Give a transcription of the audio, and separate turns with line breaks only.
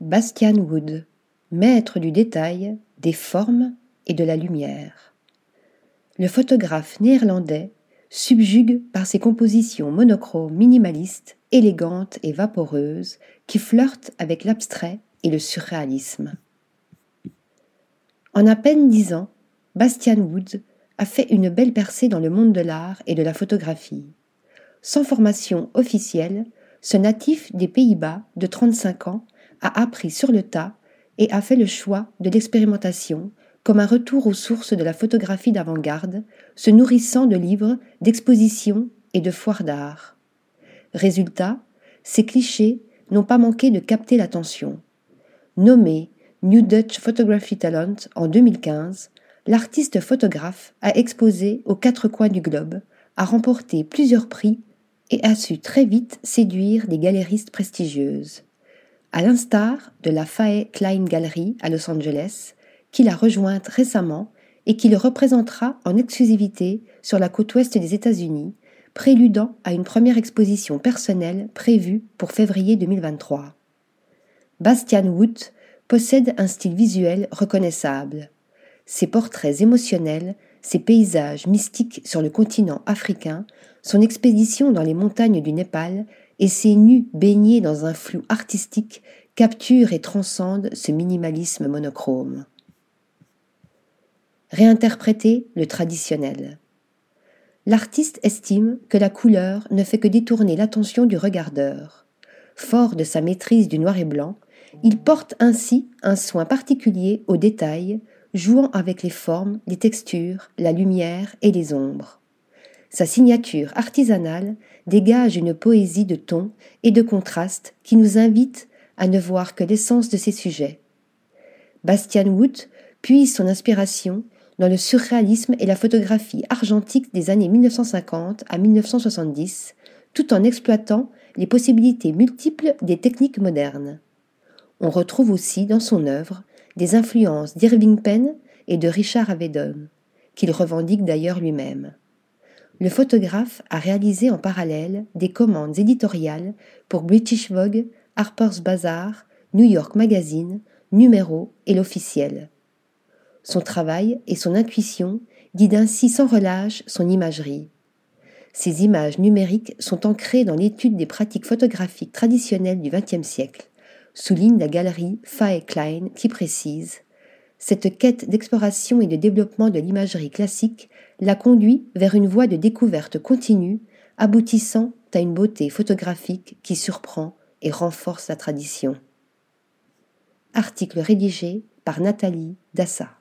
Bastian Wood, maître du détail, des formes et de la lumière. Le photographe néerlandais subjugue par ses compositions monochromes minimalistes, élégantes et vaporeuses qui flirtent avec l'abstrait et le surréalisme. En à peine dix ans, Bastian Wood a fait une belle percée dans le monde de l'art et de la photographie. Sans formation officielle, ce natif des Pays-Bas de 35 ans a appris sur le tas et a fait le choix de l'expérimentation comme un retour aux sources de la photographie d'avant-garde, se nourrissant de livres, d'expositions et de foires d'art. Résultat, ces clichés n'ont pas manqué de capter l'attention. Nommé New Dutch Photography Talent en 2015, l'artiste photographe a exposé aux quatre coins du globe, a remporté plusieurs prix et a su très vite séduire des galéristes prestigieuses à l'instar de la Fae Klein Gallery à Los Angeles, qu'il a rejointe récemment et qui le représentera en exclusivité sur la côte ouest des États-Unis, préludant à une première exposition personnelle prévue pour février 2023. Bastian Wood possède un style visuel reconnaissable. Ses portraits émotionnels, ses paysages mystiques sur le continent africain, son expédition dans les montagnes du Népal et ses nus baignés dans un flou artistique capturent et transcendent ce minimalisme monochrome. Réinterpréter le traditionnel. L'artiste estime que la couleur ne fait que détourner l'attention du regardeur. Fort de sa maîtrise du noir et blanc, il porte ainsi un soin particulier aux détails, jouant avec les formes, les textures, la lumière et les ombres. Sa signature artisanale dégage une poésie de ton et de contraste qui nous invite à ne voir que l'essence de ses sujets. Bastian Wood puise son inspiration dans le surréalisme et la photographie argentique des années 1950 à 1970, tout en exploitant les possibilités multiples des techniques modernes. On retrouve aussi dans son œuvre des influences d'Irving Penn et de Richard Avedon, qu'il revendique d'ailleurs lui-même le photographe a réalisé en parallèle des commandes éditoriales pour British Vogue, Harper's Bazaar, New York Magazine, Numéro et l'officiel. Son travail et son intuition guident ainsi sans relâche son imagerie. Ces images numériques sont ancrées dans l'étude des pratiques photographiques traditionnelles du XXe siècle, souligne la galerie Fae Klein qui précise cette quête d'exploration et de développement de l'imagerie classique l'a conduit vers une voie de découverte continue, aboutissant à une beauté photographique qui surprend et renforce la tradition. Article rédigé par Nathalie Dassa.